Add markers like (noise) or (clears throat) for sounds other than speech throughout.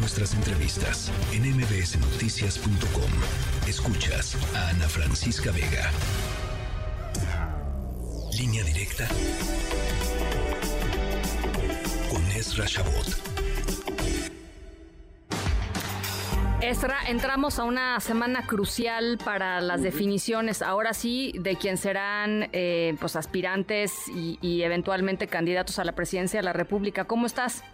nuestras entrevistas en mbsnoticias.com. Escuchas a Ana Francisca Vega. Línea directa con Ezra Shabot. Esra, entramos a una semana crucial para las definiciones, ahora sí, de quién serán eh, pues aspirantes y, eventualmente candidatos a la presidencia de la República. ¿Cómo estás?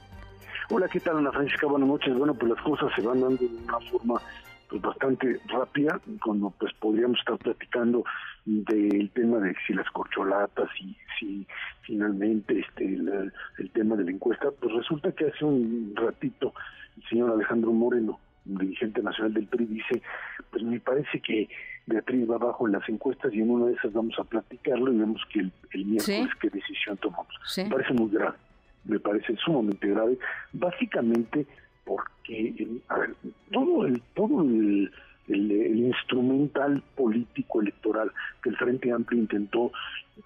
Hola, ¿qué tal, Ana Francisca? Buenas noches. Bueno, pues las cosas se van dando de una forma pues, bastante rápida, cuando pues podríamos estar platicando del tema de si las corcholatas y si finalmente este el, el tema de la encuesta, pues resulta que hace un ratito el señor Alejandro Moreno dirigente nacional del PRI, dice, pues me parece que Beatriz va abajo en las encuestas y en una de esas vamos a platicarlo y vemos que el, miércoles qué decisión tomamos. Me parece muy grave, me parece sumamente grave, básicamente porque, todo el, todo el, instrumental político electoral que el Frente Amplio intentó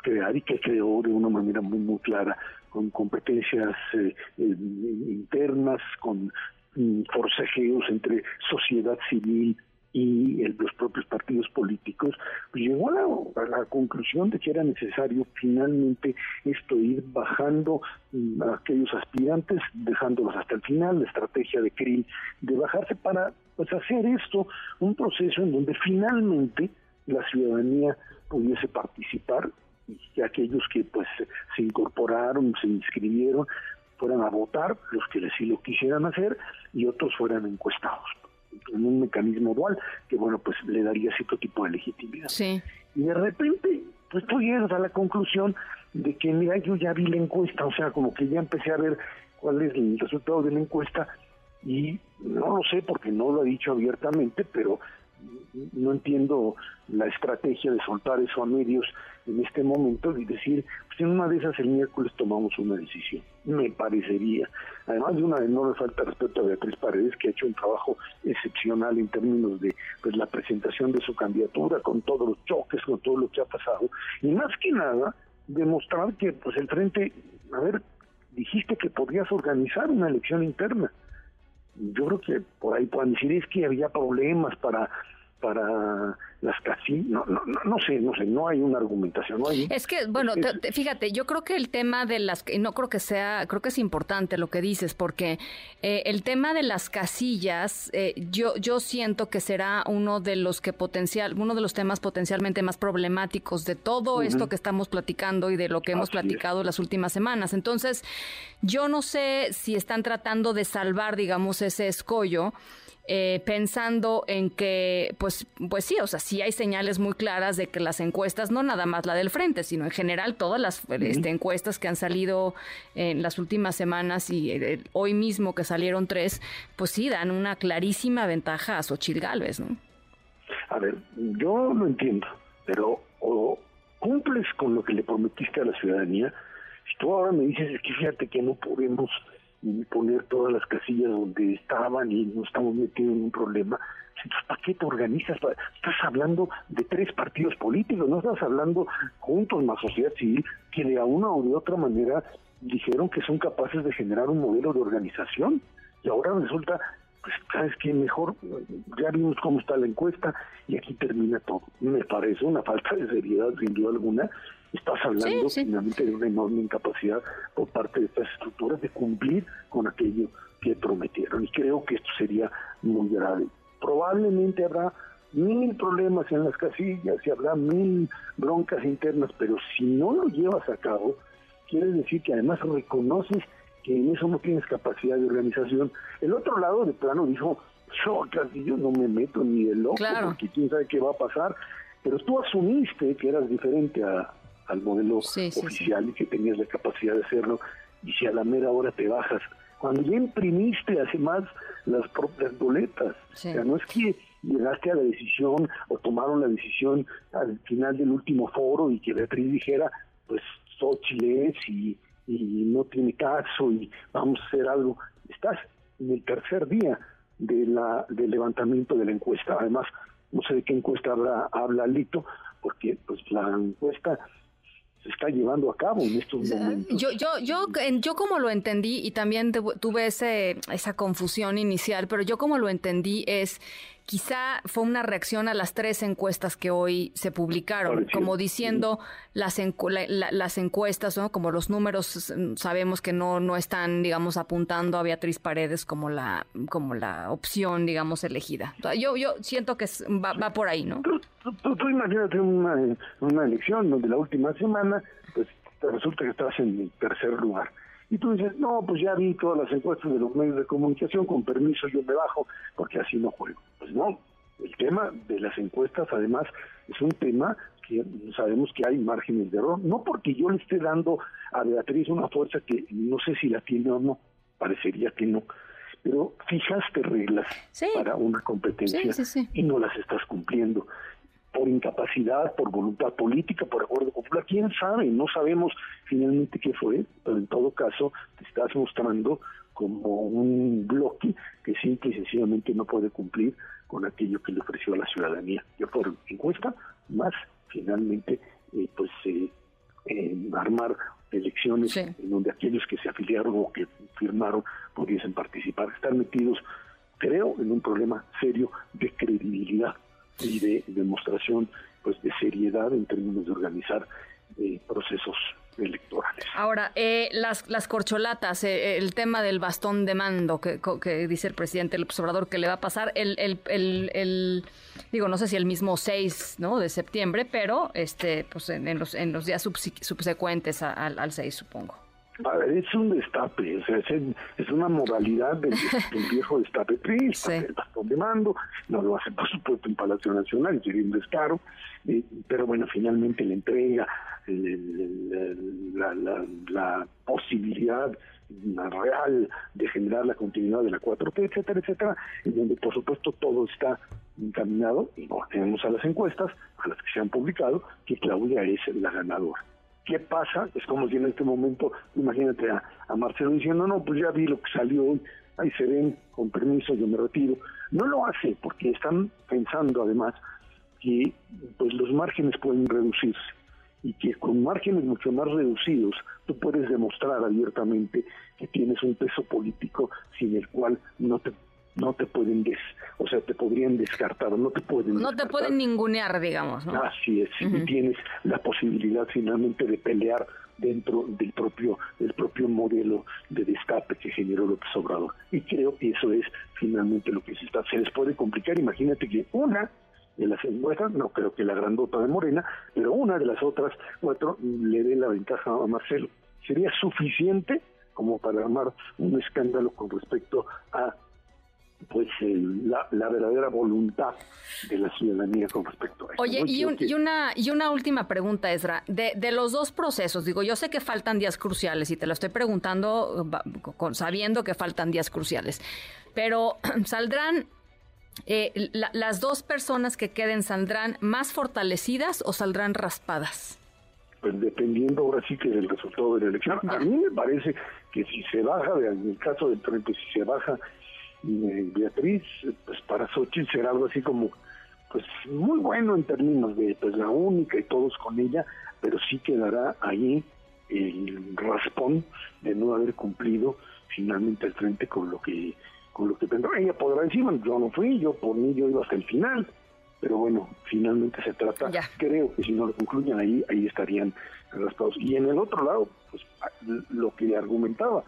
crear y que creó de una manera muy muy clara con competencias eh, internas, con forcejeos entre sociedad civil y los propios partidos políticos, pues llegó a la, conclusión de que era necesario finalmente esto ir bajando mm, a aquellos aspirantes, dejándolos hasta el final, la estrategia de Krill de bajarse para pues hacer esto un proceso en donde finalmente la ciudadanía pudiese participar y aquellos que pues se incorporaron, se inscribieron, fueran a votar, los que sí lo quisieran hacer, y otros fueran encuestados en un mecanismo dual que bueno pues le daría cierto tipo de legitimidad sí. y de repente pues tú llegas a la conclusión de que mira yo ya vi la encuesta o sea como que ya empecé a ver cuál es el resultado de la encuesta y no lo sé porque no lo ha dicho abiertamente pero no entiendo la estrategia de soltar eso a medios en este momento y decir, pues en una de esas el miércoles tomamos una decisión. Me parecería. Además de una enorme falta de respeto a Beatriz Paredes, que ha hecho un trabajo excepcional en términos de pues, la presentación de su candidatura, con todos los choques, con todo lo que ha pasado. Y más que nada, demostrar que pues el frente, a ver, dijiste que podrías organizar una elección interna yo creo que por ahí pueden decir es que había problemas para para las casillas, no, no, no, sé, no sé, no hay una argumentación. No hay, es que, bueno, fíjate, yo creo que el tema de las, no creo que sea, creo que es importante lo que dices, porque eh, el tema de las casillas, eh, yo, yo siento que será uno de los que potencial, uno de los temas potencialmente más problemáticos de todo esto que estamos platicando y de lo que hemos platicado las últimas semanas. Entonces, yo no sé si están tratando de salvar, digamos, ese escollo eh, pensando en que, pues, pues sí, o sea, sí hay señales muy claras de que las encuestas, no nada más la del frente, sino en general todas las este, encuestas que han salido en las últimas semanas y eh, hoy mismo que salieron tres, pues sí dan una clarísima ventaja a Xochitl Galvez, ¿no? A ver, yo lo entiendo, pero o cumples con lo que le prometiste a la ciudadanía, si tú ahora me dices que fíjate que no podemos y poner todas las casillas donde estaban y no estamos metidos en un problema. Entonces, ¿para qué te organizas? Estás hablando de tres partidos políticos, no estás hablando juntos más sociedad civil que de una o de otra manera dijeron que son capaces de generar un modelo de organización y ahora resulta pues sabes que mejor ya vimos cómo está la encuesta y aquí termina todo. Me parece una falta de seriedad sin duda alguna Estás hablando finalmente de una enorme incapacidad por parte de estas estructuras de cumplir con aquello que prometieron. Y creo que esto sería muy grave. Probablemente habrá mil problemas en las casillas y habrá mil broncas internas, pero si no lo llevas a cabo, quiere decir que además reconoces que en eso no tienes capacidad de organización. El otro lado de plano dijo, yo yo no me meto ni de loco, porque quién sabe qué va a pasar, pero tú asumiste que eras diferente a, al modelo oficial y que tenías la capacidad de hacerlo, y si a la mera hora te bajas, cuando ya imprimiste además las propias boletas, o sea, no es que llegaste a la decisión o tomaron la decisión al final del último foro y que Beatriz dijera, pues Xochitl es y, y no tiene caso y vamos a hacer algo. Estás en el tercer día de la del levantamiento de la encuesta. Además, no sé de qué encuesta habla, habla Lito, porque pues la encuesta se está llevando a cabo en estos momentos. Yo, yo, yo, yo como lo entendí, y también tuve ese, esa confusión inicial, pero yo como lo entendí es quizá fue una reacción a las tres encuestas que hoy se publicaron, como diciendo las, las encuestas, ¿no? como los números mm, sabemos que no, no están, digamos, apuntando a Beatriz Paredes como la, como la opción, digamos, elegida. Yo, yo siento que va, va por ahí, ¿no? Tú, imagínate una, una elección donde la última semana, pues resulta que estás en el tercer lugar y tú dices, no, pues ya vi todas las encuestas de los medios de comunicación, con permiso yo me bajo, porque así no juego. Pues no, el tema de las encuestas además es un tema que sabemos que hay márgenes de error, no porque yo le esté dando a Beatriz una fuerza que no sé si la tiene o no, parecería que no, pero fijaste reglas para una competencia y no las estás cumpliendo por incapacidad, por voluntad política, por acuerdo popular, quién sabe, no sabemos finalmente qué fue, pero en todo caso te estás mostrando como un bloque que simple y sencillamente no puede cumplir con aquello que le ofreció a la ciudadanía. Yo por encuesta, más finalmente eh, pues eh, armar elecciones en donde aquellos que se afiliaron o que firmaron pudiesen participar. Están metidos, creo, en un problema serio de credibilidad y de demostración pues de seriedad en términos de organizar eh, procesos electorales. Ahora, eh, las, las corcholatas, eh, el tema del bastón de mando que, que, dice el presidente el observador que le va a pasar, el, el, el, digo, no sé si el mismo 6 ¿no? de septiembre, pero este pues en, los, en los días subsecuentes al, al 6, supongo es un destape, o sea, es, una modalidad del, (laughs) viejo destape triste, el bastón de mando, no lo hace por supuesto en Palacio Nacional, sería un descaro, eh, pero bueno, finalmente le entrega la, la, la, posibilidad real de generar la continuidad de la 4T, etcétera, etcétera, en donde por supuesto todo está encaminado, y no tenemos a las encuestas, a las que se han publicado, que Claudia es la ganadora. ¿Qué pasa? Es como si en este momento, imagínate a, Marcelo diciendo, no, pues ya vi lo que salió hoy, ahí se ven, con permiso, yo me retiro. No lo hace porque están pensando además que pues los márgenes pueden reducirse y que con márgenes mucho más reducidos tú puedes demostrar abiertamente que tienes un peso político sin el cual no te no te pueden des, o sea, te podrían descartar, no te pueden No te pueden ningunear, digamos, ¿no? Así es, y tienes la posibilidad finalmente de pelear dentro del propio del propio modelo de destape que generó López Obrador. Y creo que eso es finalmente lo que se está se les puede complicar, imagínate que una de las encuestas, no creo que la grandota de Morena, pero una de las otras cuatro le dé la ventaja a Marcelo. ¿Sería suficiente como para armar un escándalo con respecto a pues la, verdadera voluntad de la ciudadanía con respecto a eso. Oye, y, una, y una última pregunta, Ezra. De, de, los dos procesos, digo, yo sé que faltan días cruciales y te lo estoy preguntando con, sabiendo que faltan días cruciales, pero (clears throat) ¿saldrán eh, las dos personas que queden, saldrán más fortalecidas o saldrán raspadas? Pues dependiendo ahora sí que del resultado de la elección. A mí me parece que si se baja, en el caso del Trump, si se baja Beatriz, pues para Xochitl será algo así como, pues muy bueno en términos de pues la única y todos con ella, pero sí quedará ahí el raspón de no haber cumplido finalmente al frente con lo que con lo que tendrá. Ella podrá decir, bueno, yo no fui, yo por mí yo iba hasta el final, pero bueno, finalmente se trata, creo que si no lo concluyen ahí, ahí estarían raspados. Y en el otro lado, pues lo que argumentaba,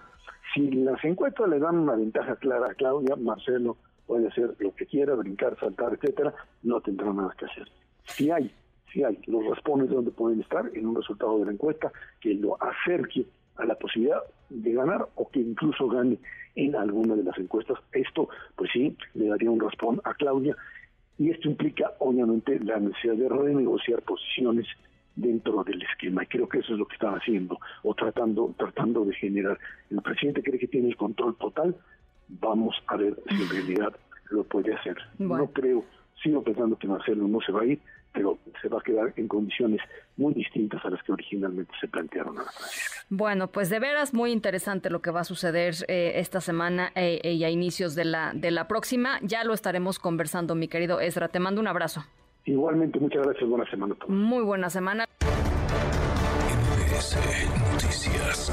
si las encuestas le dan una ventaja clara a Claudia, Marcelo puede hacer lo que quiera, brincar, saltar, etcétera, no tendrá nada que hacer. Si hay, si hay los respondes donde pueden estar en un resultado de la encuesta que lo acerque a la posibilidad de ganar o que incluso gane en alguna de las encuestas. Esto, pues sí, le daría un respond a Claudia y esto implica, obviamente, la necesidad de renegociar posiciones dentro del esquema y creo que eso es lo que están haciendo o tratando tratando de generar el presidente cree que tiene el control total vamos a ver si en realidad lo puede hacer no creo sigo pensando que Marcelo no se va a ir pero se va a quedar en condiciones muy distintas a las que originalmente se plantearon a la Francisca. Bueno, pues de veras muy interesante lo que va a suceder eh, esta semana eh, y a inicios de la, de la próxima. Ya lo estaremos conversando, mi querido Ezra. Te mando un abrazo. Igualmente, muchas gracias. Buena semana. Muy buena semana. MBS Noticias.